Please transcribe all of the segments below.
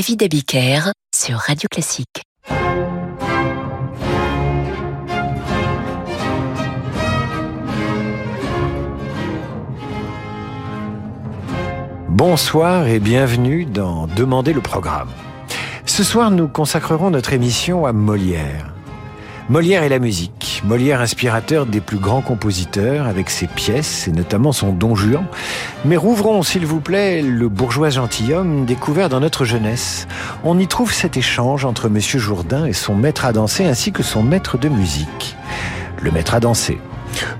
David Abiker sur Radio Classique. Bonsoir et bienvenue dans Demander le programme. Ce soir, nous consacrerons notre émission à Molière. Molière et la musique. Molière inspirateur des plus grands compositeurs avec ses pièces et notamment son Don Juan. Mais rouvrons, s'il vous plaît, le bourgeois gentilhomme découvert dans notre jeunesse. On y trouve cet échange entre Monsieur Jourdain et son maître à danser ainsi que son maître de musique. Le maître à danser.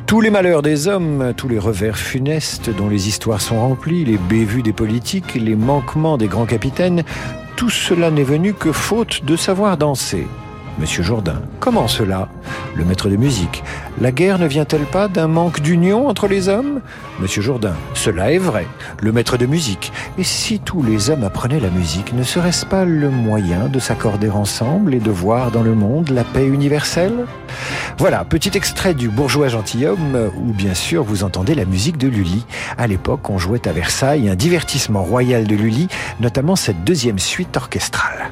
Tous les malheurs des hommes, tous les revers funestes dont les histoires sont remplies, les bévues des politiques, les manquements des grands capitaines, tout cela n'est venu que faute de savoir danser. Monsieur Jourdain, comment cela? Le maître de musique, la guerre ne vient-elle pas d'un manque d'union entre les hommes? Monsieur Jourdain, cela est vrai. Le maître de musique, et si tous les hommes apprenaient la musique, ne serait-ce pas le moyen de s'accorder ensemble et de voir dans le monde la paix universelle? Voilà, petit extrait du bourgeois gentilhomme, où bien sûr vous entendez la musique de Lully. À l'époque, on jouait à Versailles un divertissement royal de Lully, notamment cette deuxième suite orchestrale.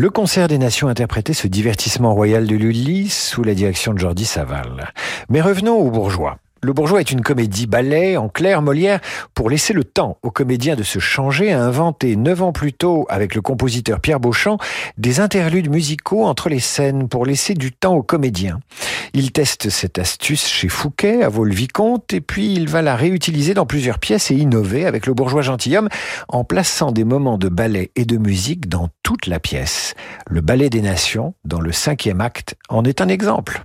Le concert des nations interprétait ce divertissement royal de Lully sous la direction de Jordi Saval. Mais revenons aux bourgeois. Le Bourgeois est une comédie ballet. En clair, Molière, pour laisser le temps aux comédiens de se changer, a inventé neuf ans plus tôt, avec le compositeur Pierre Beauchamp, des interludes musicaux entre les scènes pour laisser du temps aux comédiens. Il teste cette astuce chez Fouquet, à Vaux-le-Vicomte, et puis il va la réutiliser dans plusieurs pièces et innover avec le bourgeois gentilhomme en plaçant des moments de ballet et de musique dans toute la pièce. Le ballet des nations, dans le cinquième acte, en est un exemple.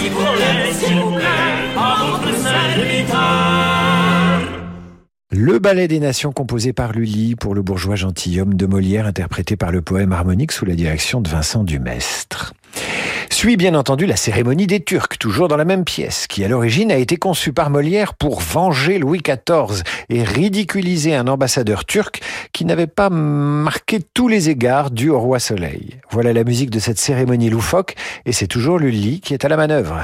Le ballet des nations composé par Lully pour le bourgeois gentilhomme de Molière interprété par le poème harmonique sous la direction de Vincent Dumestre. Suit bien entendu la cérémonie des Turcs, toujours dans la même pièce, qui à l'origine a été conçue par Molière pour venger Louis XIV et ridiculiser un ambassadeur turc qui n'avait pas marqué tous les égards dus au roi Soleil. Voilà la musique de cette cérémonie loufoque et c'est toujours Lully qui est à la manœuvre.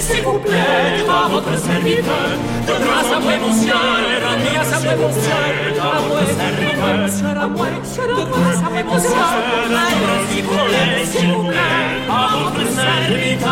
s'il vous plaît, à votre serviteur, de grâce à moi, mon Seigneur, grâce à moi, mon Seigneur, à à moi, de grâce à moi, mon s'il vous plaît, s'il vous plaît, à votre serviteur.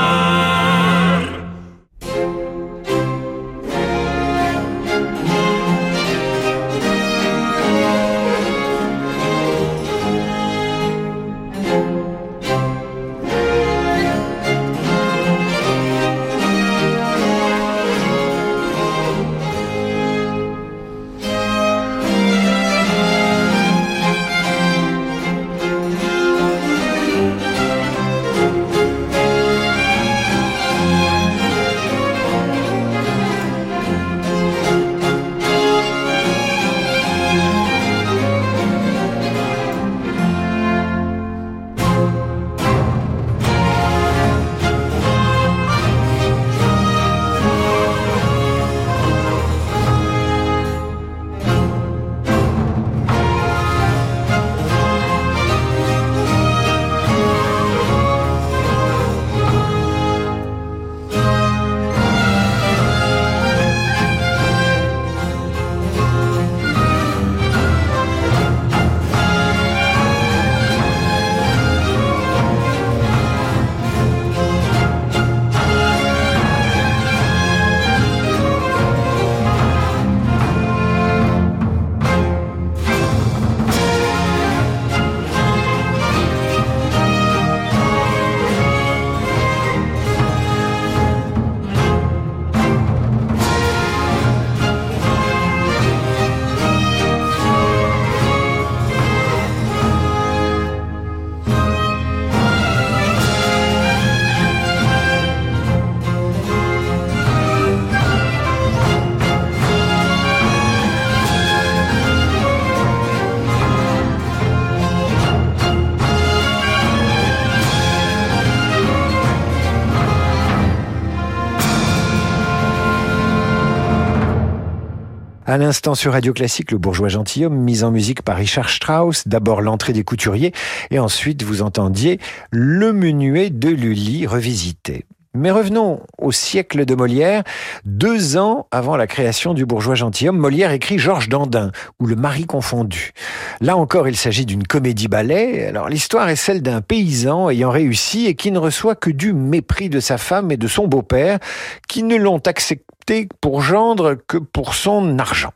À l'instant sur Radio Classique, le bourgeois gentilhomme, mise en musique par Richard Strauss, d'abord l'entrée des couturiers, et ensuite vous entendiez le menuet de Lully revisité. Mais revenons au siècle de Molière. Deux ans avant la création du bourgeois gentilhomme, Molière écrit Georges Dandin, ou Le mari confondu. Là encore, il s'agit d'une comédie-ballet. Alors l'histoire est celle d'un paysan ayant réussi et qui ne reçoit que du mépris de sa femme et de son beau-père, qui ne l'ont accepté pour gendre que pour son argent.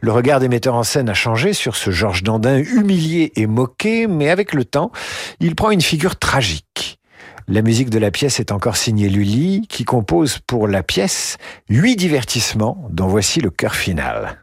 Le regard des metteurs en scène a changé sur ce Georges Dandin humilié et moqué, mais avec le temps, il prend une figure tragique. La musique de la pièce est encore signée Lully, qui compose pour la pièce huit divertissements, dont voici le cœur final.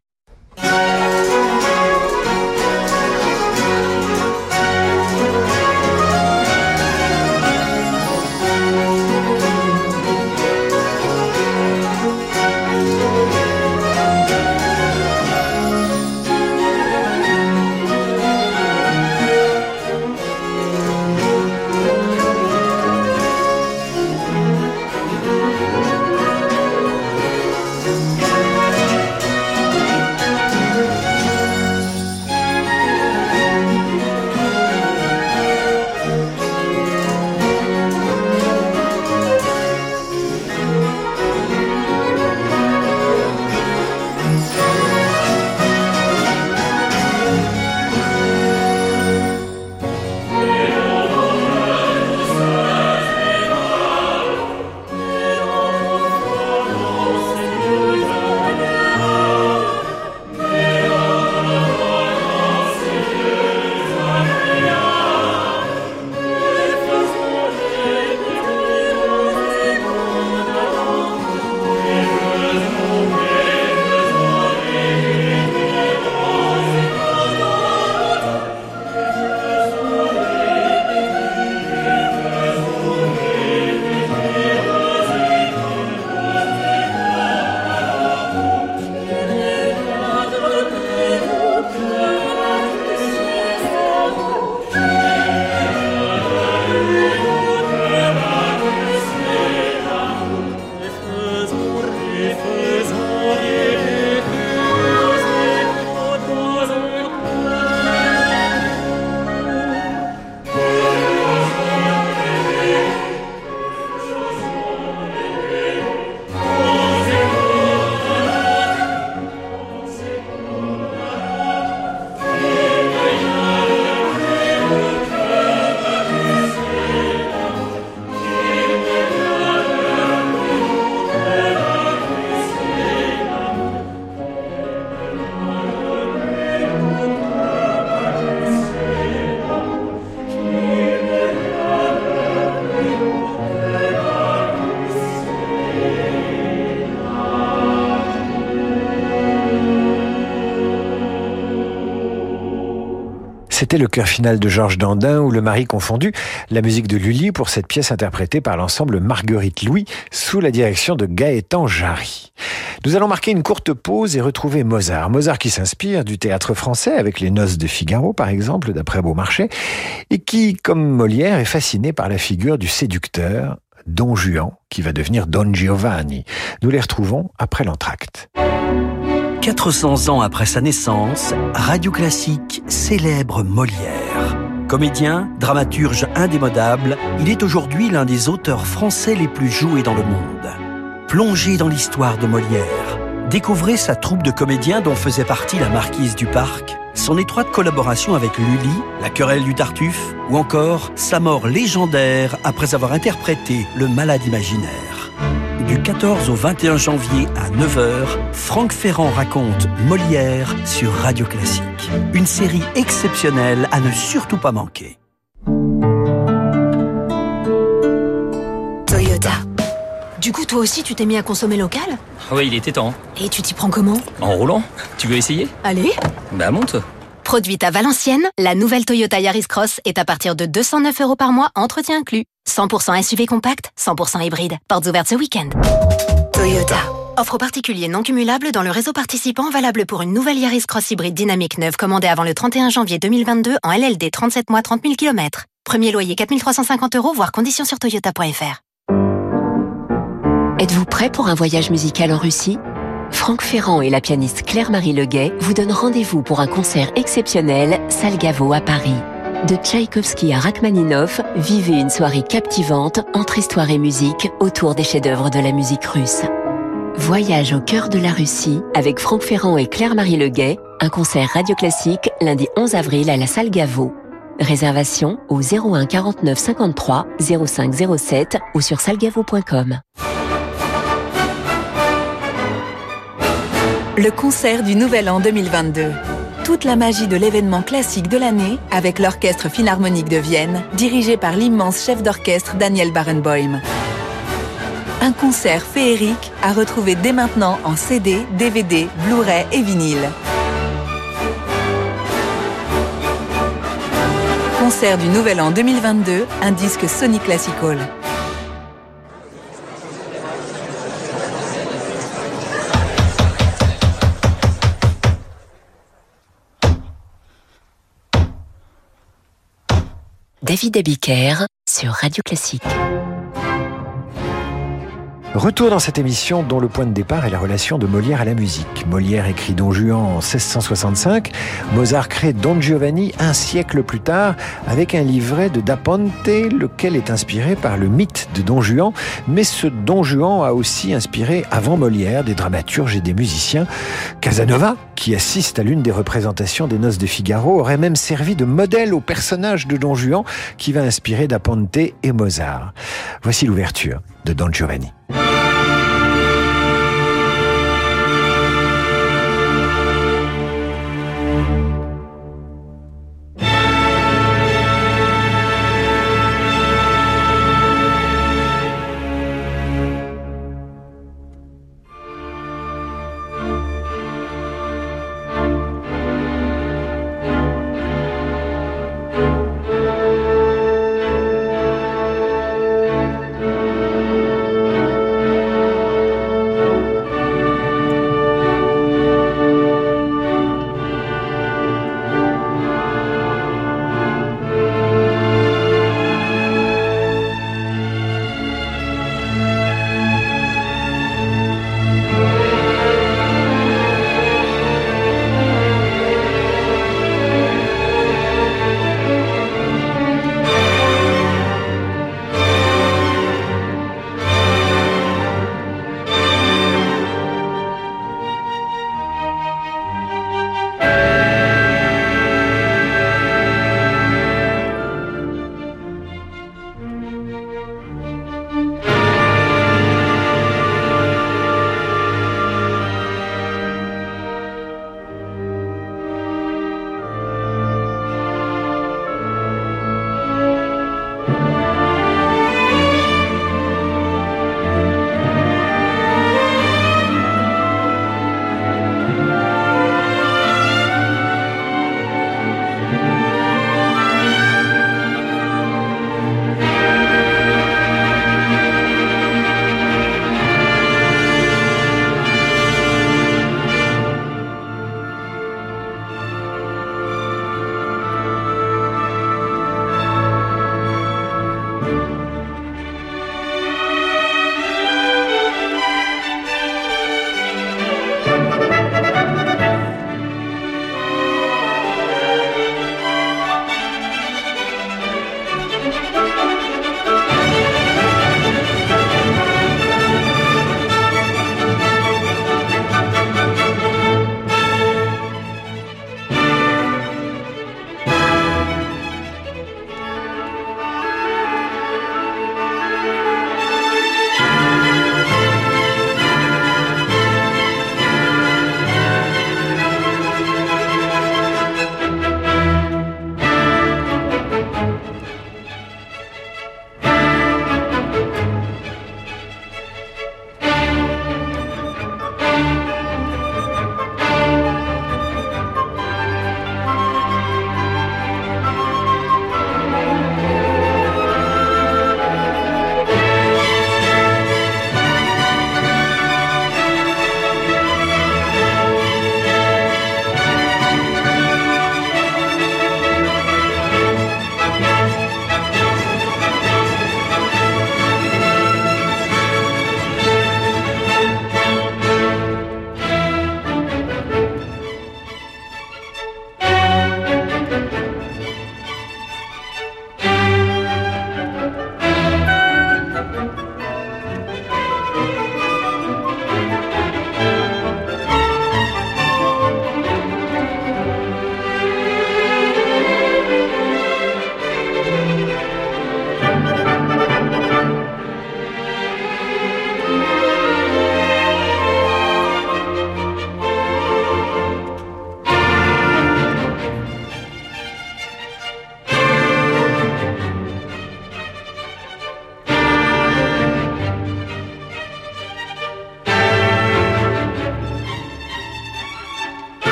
C'était le chœur final de Georges Dandin ou Le mari confondu, la musique de Lully pour cette pièce interprétée par l'ensemble Marguerite Louis sous la direction de Gaëtan Jarry. Nous allons marquer une courte pause et retrouver Mozart. Mozart qui s'inspire du théâtre français avec les Noces de Figaro par exemple d'après Beaumarchais et qui, comme Molière, est fasciné par la figure du séducteur Don Juan qui va devenir Don Giovanni. Nous les retrouvons après l'entracte. 400 ans après sa naissance, Radio Classique célèbre Molière. Comédien, dramaturge indémodable, il est aujourd'hui l'un des auteurs français les plus joués dans le monde. Plongez dans l'histoire de Molière. Découvrez sa troupe de comédiens dont faisait partie la marquise du Parc, son étroite collaboration avec Lully, la querelle du Tartuffe, ou encore sa mort légendaire après avoir interprété le malade imaginaire. Du 14 au 21 janvier à 9h, Franck Ferrand raconte Molière sur Radio Classique. Une série exceptionnelle à ne surtout pas manquer. Toyota. Du coup, toi aussi, tu t'es mis à consommer local? Oui, il était temps. Et tu t'y prends comment? En roulant Tu veux essayer? Allez Bah monte Produite à Valenciennes, la nouvelle Toyota Yaris Cross est à partir de 209 euros par mois, entretien inclus. 100% SUV compact, 100% hybride. Portes ouvertes ce week-end. Toyota. Offre particulier non cumulable dans le réseau participant valable pour une nouvelle Yaris Cross hybride dynamique neuve commandée avant le 31 janvier 2022 en LLD 37 mois 30 000 km. Premier loyer 4350 euros, voire conditions sur toyota.fr. Êtes-vous prêt pour un voyage musical en Russie? Franck Ferrand et la pianiste Claire-Marie Leguet vous donnent rendez-vous pour un concert exceptionnel Salgavo à Paris. De Tchaïkovski à Rachmaninoff, vivez une soirée captivante entre histoire et musique autour des chefs-d'œuvre de la musique russe. Voyage au cœur de la Russie avec Franck Ferrand et Claire-Marie Leguet, un concert radio classique lundi 11 avril à la salle Gaveau. Réservation au 01 49 53 05 07 ou sur salgavo.com. Le concert du Nouvel An 2022. Toute la magie de l'événement classique de l'année avec l'Orchestre Philharmonique de Vienne, dirigé par l'immense chef d'orchestre Daniel Barenboim. Un concert féerique à retrouver dès maintenant en CD, DVD, Blu-ray et vinyle. Concert du Nouvel An 2022, un disque Sony Classical. David sur Radio Classique. Retour dans cette émission dont le point de départ est la relation de Molière à la musique. Molière écrit Don Juan en 1665, Mozart crée Don Giovanni un siècle plus tard avec un livret de Da Ponte, lequel est inspiré par le mythe de Don Juan, mais ce Don Juan a aussi inspiré avant Molière des dramaturges et des musiciens. Casanova, qui assiste à l'une des représentations des Noces de Figaro, aurait même servi de modèle au personnage de Don Juan qui va inspirer Da Ponte et Mozart. Voici l'ouverture de Don Giovanni.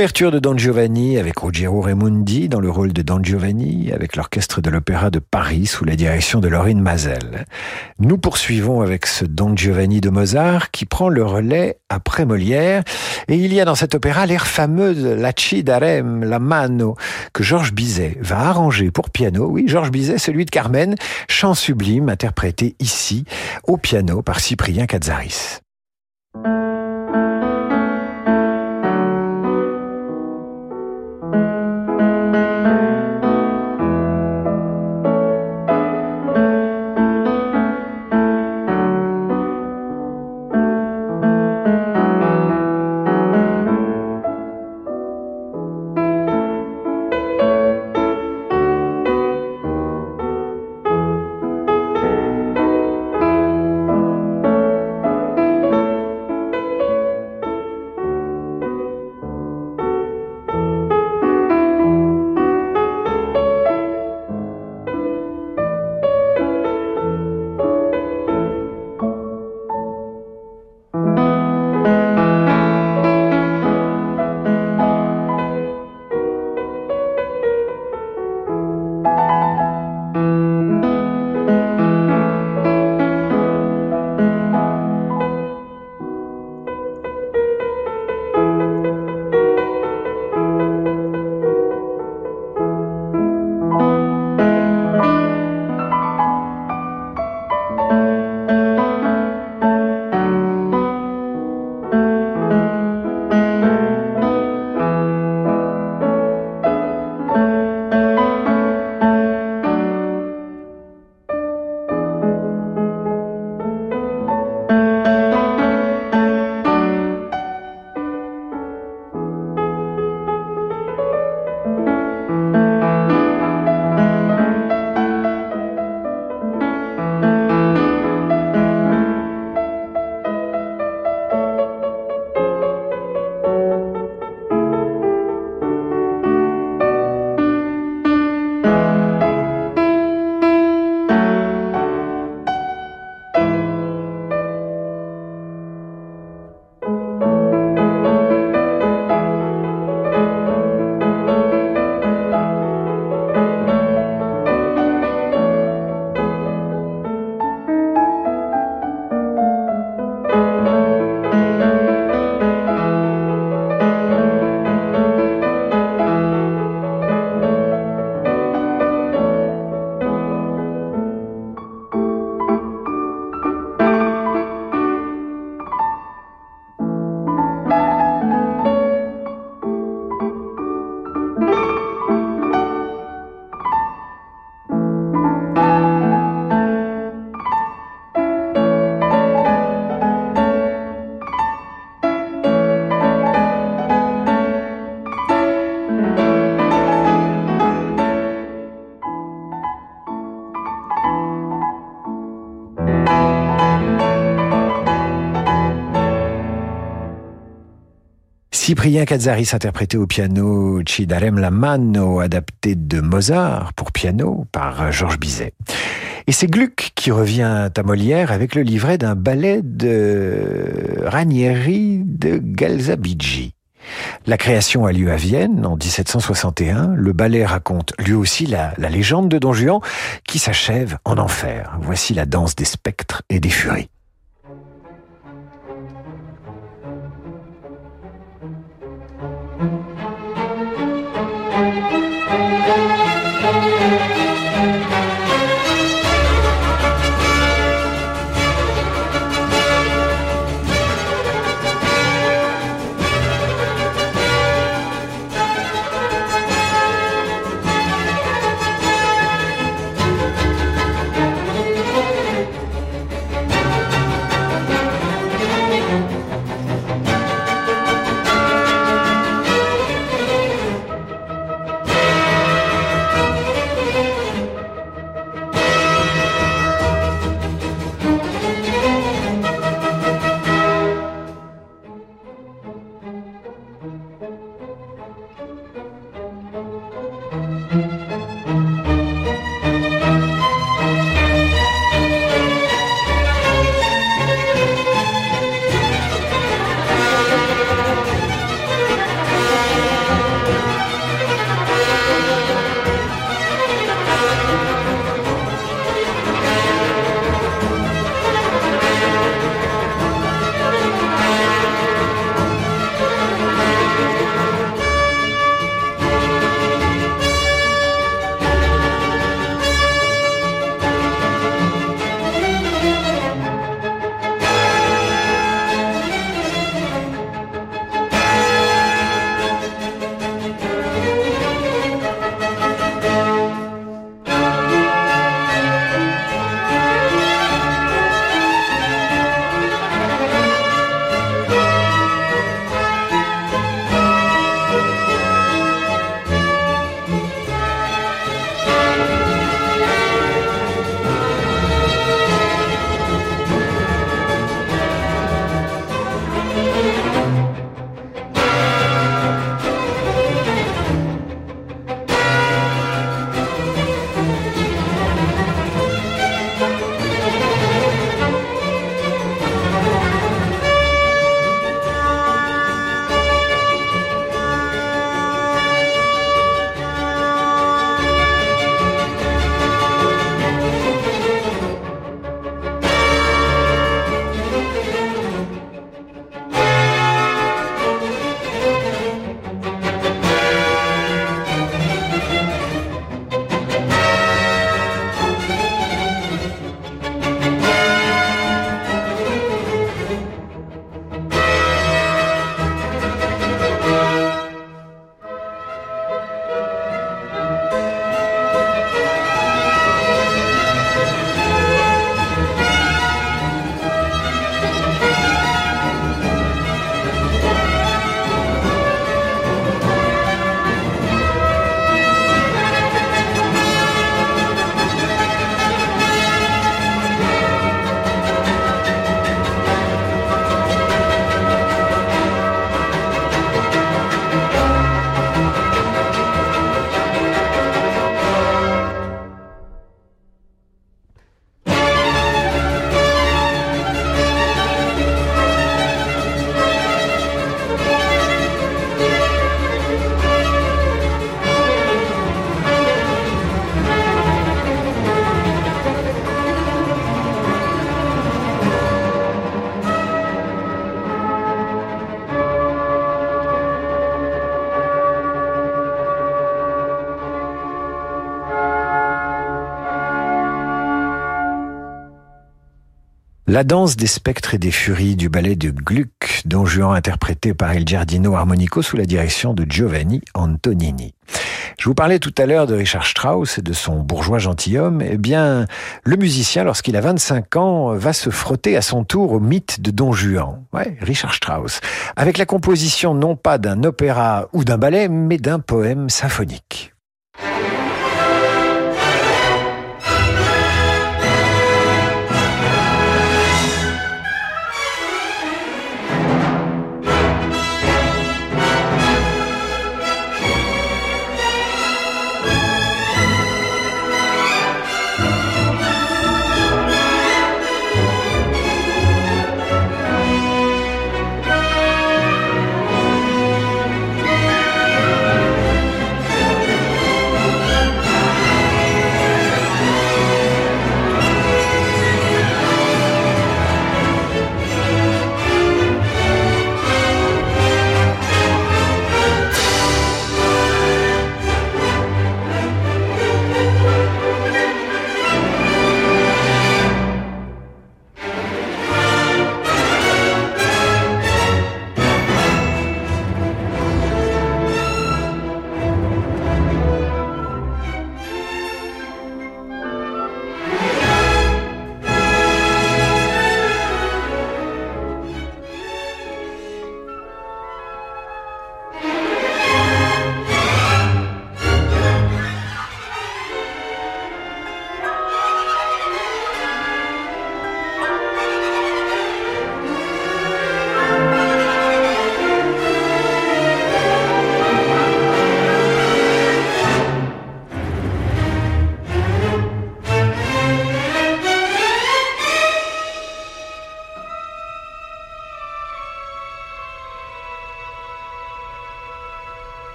L'ouverture de Don Giovanni avec Ruggiero Raimondi dans le rôle de Don Giovanni avec l'orchestre de l'Opéra de Paris sous la direction de Laurine Mazel. Nous poursuivons avec ce Don Giovanni de Mozart qui prend le relais après Molière et il y a dans cet opéra l'air fameux de La Ci d'Arem, la mano que Georges Bizet va arranger pour piano. Oui, Georges Bizet, celui de Carmen, chant sublime interprété ici au piano par Cyprien Katsaris. Cyprien Katsaris interprété au piano Cidarem la mano adapté de Mozart pour piano par Georges Bizet. Et c'est Gluck qui revient à Molière avec le livret d'un ballet de Ranieri de Galzabigi. La création a lieu à Vienne en 1761. Le ballet raconte lui aussi la légende de Don Juan qui s'achève en enfer. Voici la danse des spectres et des furies. La danse des spectres et des furies du ballet de Gluck, Don Juan interprété par Il Giardino Armonico sous la direction de Giovanni Antonini. Je vous parlais tout à l'heure de Richard Strauss et de son bourgeois gentilhomme. Eh bien, le musicien, lorsqu'il a 25 ans, va se frotter à son tour au mythe de Don Juan. Ouais, Richard Strauss. Avec la composition non pas d'un opéra ou d'un ballet, mais d'un poème symphonique.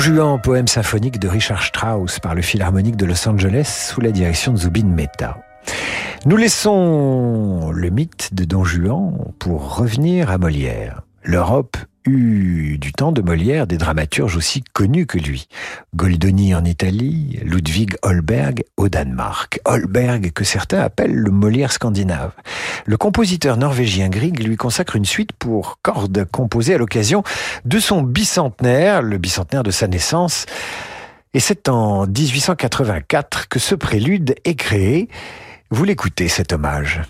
Juan, poème symphonique de Richard Strauss par le Philharmonique de Los Angeles sous la direction de Zubin Mehta. Nous laissons le mythe de Don Juan pour revenir à Molière. L'Europe eut du temps de Molière des dramaturges aussi connus que lui. Goldoni en Italie, Ludwig Holberg au Danemark. Holberg que certains appellent le Molière scandinave. Le compositeur norvégien Grieg lui consacre une suite pour cordes composée à l'occasion de son bicentenaire, le bicentenaire de sa naissance. Et c'est en 1884 que ce prélude est créé. Vous l'écoutez, cet hommage.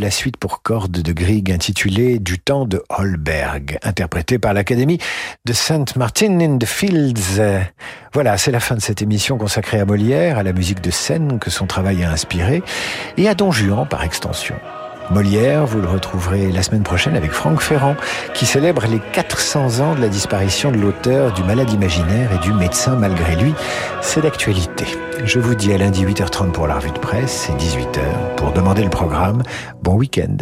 La suite pour cordes de Grieg intitulée Du temps de Holberg, interprété par l'Académie de St. Martin in the Fields. Voilà, c'est la fin de cette émission consacrée à Molière, à la musique de scène que son travail a inspiré, et à Don Juan par extension. Molière, vous le retrouverez la semaine prochaine avec Franck Ferrand, qui célèbre les 400 ans de la disparition de l'auteur du malade imaginaire et du médecin malgré lui. C'est d'actualité. Je vous dis à lundi 8h30 pour la revue de presse et 18h pour demander le programme. Bon week-end.